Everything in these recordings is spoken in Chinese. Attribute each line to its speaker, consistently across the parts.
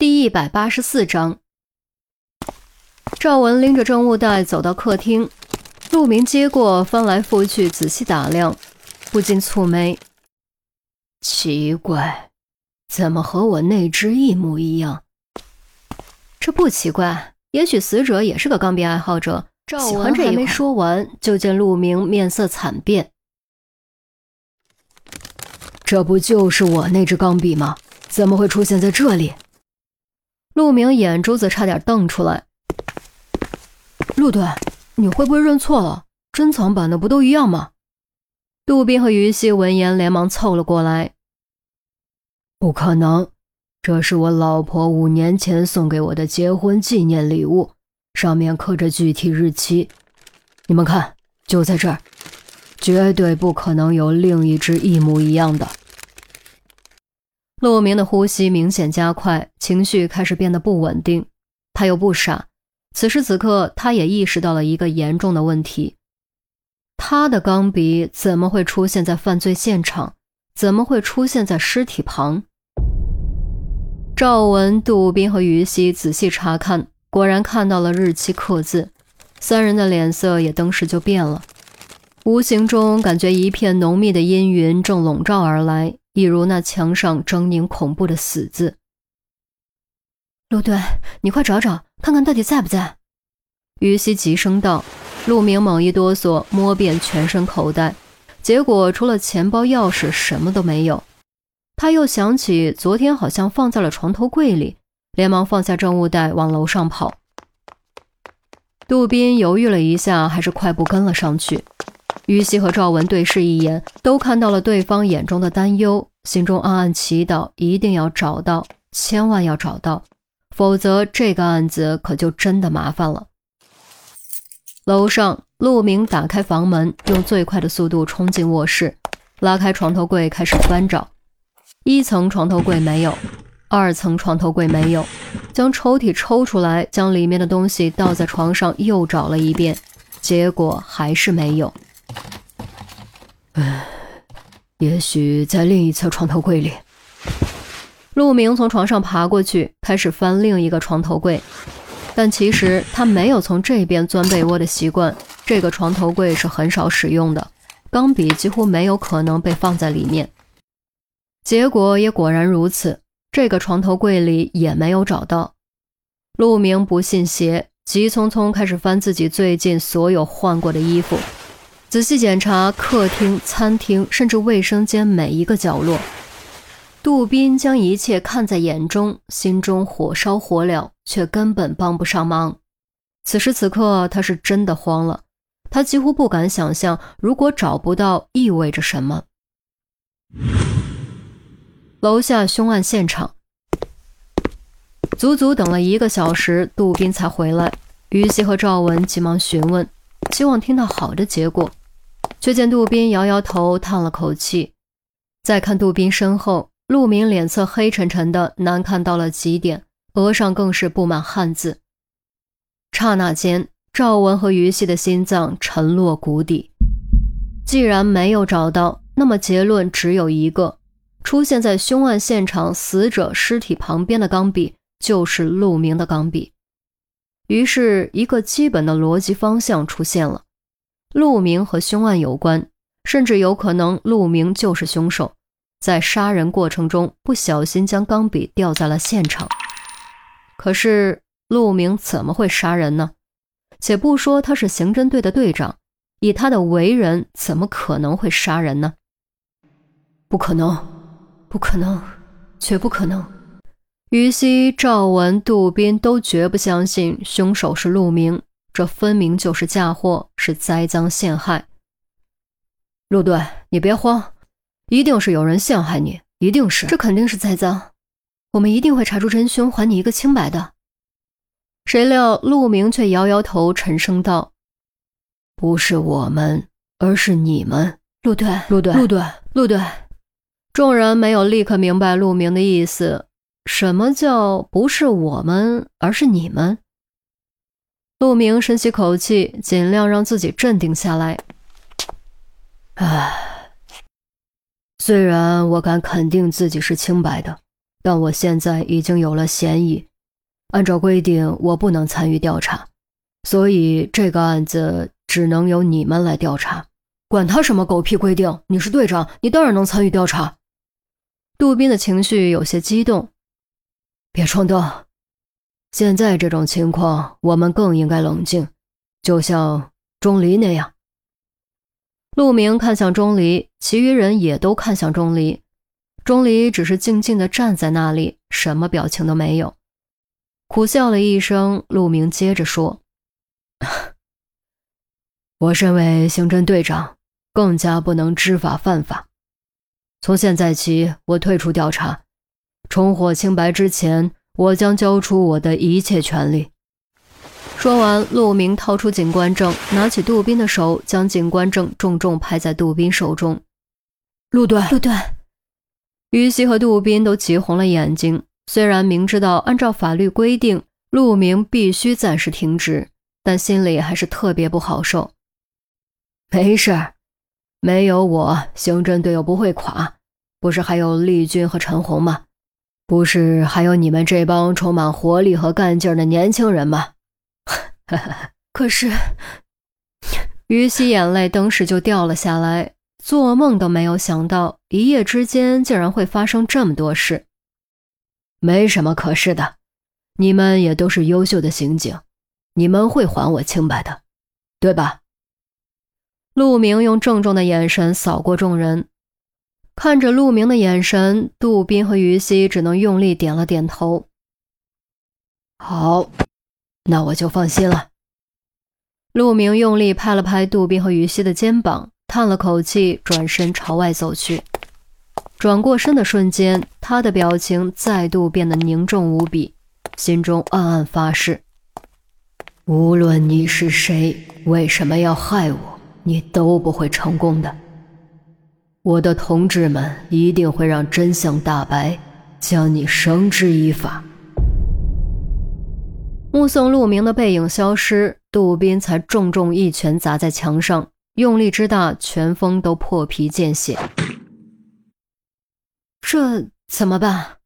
Speaker 1: 第一百八十四章，赵文拎着证物袋走到客厅，陆明接过，翻来覆去仔细打量，不禁蹙眉：奇怪，怎么和我那只一模一样？这不奇怪，也许死者也是个钢笔爱好者。赵文还没说完，就见陆明面色惨变：“
Speaker 2: 这不就是我那支钢笔吗？怎么会出现在这里？”
Speaker 1: 陆明眼珠子差点瞪出来。
Speaker 2: 陆队，你会不会认错了？珍藏版的不都一样吗？
Speaker 1: 杜宾和于西闻言连忙凑了过来。
Speaker 2: 不可能，这是我老婆五年前送给我的结婚纪念礼物，上面刻着具体日期。你们看，就在这儿，绝对不可能有另一只一模一样的。
Speaker 1: 陆明的呼吸明显加快，情绪开始变得不稳定。他又不傻，此时此刻，他也意识到了一个严重的问题：他的钢笔怎么会出现在犯罪现场？怎么会出现在尸体旁？赵文、杜斌和于西仔细查看，果然看到了日期刻字，三人的脸色也登时就变了，无形中感觉一片浓密的阴云正笼罩而来。一如那墙上狰狞恐怖的死字。
Speaker 3: 陆队，你快找找，看看到底在不在？
Speaker 1: 于西急声道。陆明猛一哆嗦，摸遍全身口袋，结果除了钱包、钥匙，什么都没有。他又想起昨天好像放在了床头柜里，连忙放下证物袋，往楼上跑。杜宾犹豫了一下，还是快步跟了上去。于西和赵文对视一眼，都看到了对方眼中的担忧，心中暗暗祈祷：一定要找到，千万要找到，否则这个案子可就真的麻烦了。楼上，陆明打开房门，用最快的速度冲进卧室，拉开床头柜开始翻找。一层床头柜没有，二层床头柜没有，将抽屉抽出来，将里面的东西倒在床上，又找了一遍，结果还是没有。
Speaker 2: 唉，也许在另一侧床头柜里。
Speaker 1: 陆明从床上爬过去，开始翻另一个床头柜，但其实他没有从这边钻被窝的习惯。这个床头柜是很少使用的，钢笔几乎没有可能被放在里面。结果也果然如此，这个床头柜里也没有找到。陆明不信邪，急匆匆开始翻自己最近所有换过的衣服。仔细检查客厅、餐厅，甚至卫生间每一个角落。杜宾将一切看在眼中，心中火烧火燎，却根本帮不上忙。此时此刻，他是真的慌了。他几乎不敢想象，如果找不到，意味着什么。楼下凶案现场，足足等了一个小时，杜宾才回来。于西和赵文急忙询问，希望听到好的结果。却见杜宾摇摇头，叹了口气。再看杜宾身后，陆明脸色黑沉沉的，难看到了极点，额上更是布满汗渍。刹那间，赵文和于西的心脏沉落谷底。既然没有找到，那么结论只有一个：出现在凶案现场死者尸体旁边的钢笔，就是陆明的钢笔。于是，一个基本的逻辑方向出现了。陆明和凶案有关，甚至有可能陆明就是凶手，在杀人过程中不小心将钢笔掉在了现场。可是陆明怎么会杀人呢？且不说他是刑侦队的队长，以他的为人，怎么可能会杀人呢？
Speaker 2: 不可能，不可能，绝不可能！
Speaker 1: 于西、赵文、杜斌都绝不相信凶手是陆明。这分明就是嫁祸，是栽赃陷害。
Speaker 2: 陆队，你别慌，一定是有人陷害你，一定是，
Speaker 3: 这肯定是栽赃，我们一定会查出真凶，还你一个清白的。
Speaker 1: 谁料陆明却摇摇头，沉声道：“
Speaker 2: 不是我们，而是你们。”
Speaker 3: 陆队，
Speaker 2: 陆队，
Speaker 3: 陆队，陆队。
Speaker 1: 众人没有立刻明白陆明的意思，什么叫不是我们，而是你们？陆明深吸口气，尽量让自己镇定下来。
Speaker 2: 唉，虽然我敢肯定自己是清白的，但我现在已经有了嫌疑，按照规定，我不能参与调查，所以这个案子只能由你们来调查。
Speaker 1: 管他什么狗屁规定！你是队长，你当然能参与调查。杜宾的情绪有些激动，
Speaker 2: 别冲动。现在这种情况，我们更应该冷静，就像钟离那样。
Speaker 1: 陆明看向钟离，其余人也都看向钟离。钟离只是静静地站在那里，什么表情都没有，苦笑了一声。陆明接着说：“
Speaker 2: 我身为刑侦队长。”更加不能知法犯法。从现在起，我退出调查，重获清白之前，我将交出我的一切权利。
Speaker 1: 说完，陆明掏出警官证，拿起杜宾的手，将警官证重重拍在杜宾手中。
Speaker 2: 陆队，
Speaker 3: 陆队，
Speaker 1: 于西和杜宾都急红了眼睛。虽然明知道按照法律规定，陆明必须暂时停职，但心里还是特别不好受。
Speaker 2: 没事儿。没有我，刑侦队又不会垮。不是还有丽君和陈红吗？不是还有你们这帮充满活力和干劲的年轻人吗？
Speaker 3: 可是，
Speaker 1: 于西眼泪登时就掉了下来，做梦都没有想到，一夜之间竟然会发生这么多事。
Speaker 2: 没什么可是的，你们也都是优秀的刑警，你们会还我清白的，对吧？
Speaker 1: 陆明用郑重的眼神扫过众人，看着陆明的眼神，杜宾和于西只能用力点了点头。
Speaker 2: 好，那我就放心了。
Speaker 1: 陆明用力拍了拍杜宾和于西的肩膀，叹了口气，转身朝外走去。转过身的瞬间，他的表情再度变得凝重无比，心中暗暗发誓：
Speaker 2: 无论你是谁，为什么要害我？你都不会成功的，我的同志们一定会让真相大白，将你绳之以法。
Speaker 1: 目送陆明的背影消失，杜宾才重重一拳砸在墙上，用力之大，拳锋都破皮见血。这怎么办？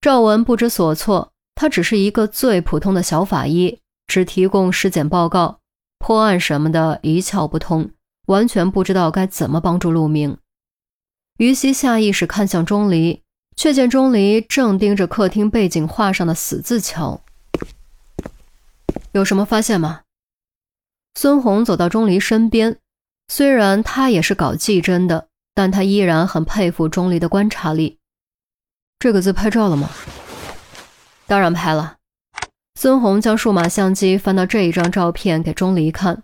Speaker 1: 赵文不知所措，他只是一个最普通的小法医，只提供尸检报告。破案什么的一窍不通，完全不知道该怎么帮助陆明。于西下意识看向钟离，却见钟离正盯着客厅背景画上的死字瞧。有什么发现吗？孙红走到钟离身边，虽然他也是搞技侦的，但他依然很佩服钟离的观察力。这个字拍照了吗？当然拍了。孙红将数码相机翻到这一张照片给钟离看。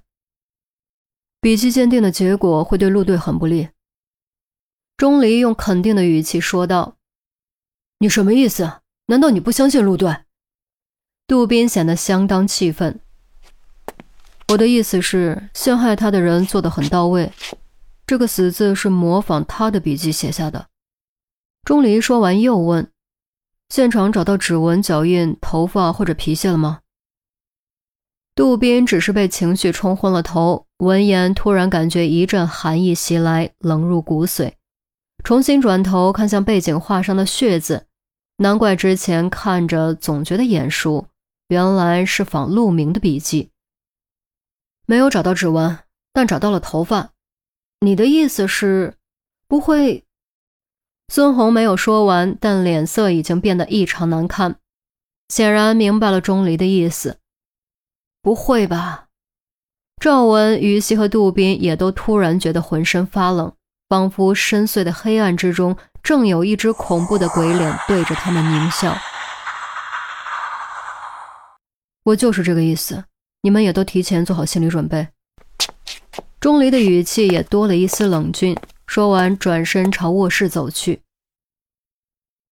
Speaker 1: 笔迹鉴定的结果会对陆队很不利。钟离用肯定的语气说道：“
Speaker 2: 你什么意思？难道你不相信陆队？”
Speaker 1: 杜宾显得相当气愤。我的意思是，陷害他的人做的很到位。这个死字是模仿他的笔迹写下的。钟离说完又问。现场找到指纹、脚印、头发或者皮屑了吗？杜宾只是被情绪冲昏了头，闻言突然感觉一阵寒意袭来，冷入骨髓。重新转头看向背景画上的血字，难怪之前看着总觉得眼熟，原来是仿陆明的笔迹。没有找到指纹，但找到了头发。你的意思是，不会？孙红没有说完，但脸色已经变得异常难看，显然明白了钟离的意思。不会吧？赵文、于西和杜宾也都突然觉得浑身发冷，仿佛深邃的黑暗之中正有一只恐怖的鬼脸对着他们狞笑。我就是这个意思，你们也都提前做好心理准备。钟离的语气也多了一丝冷峻。说完，转身朝卧室走去。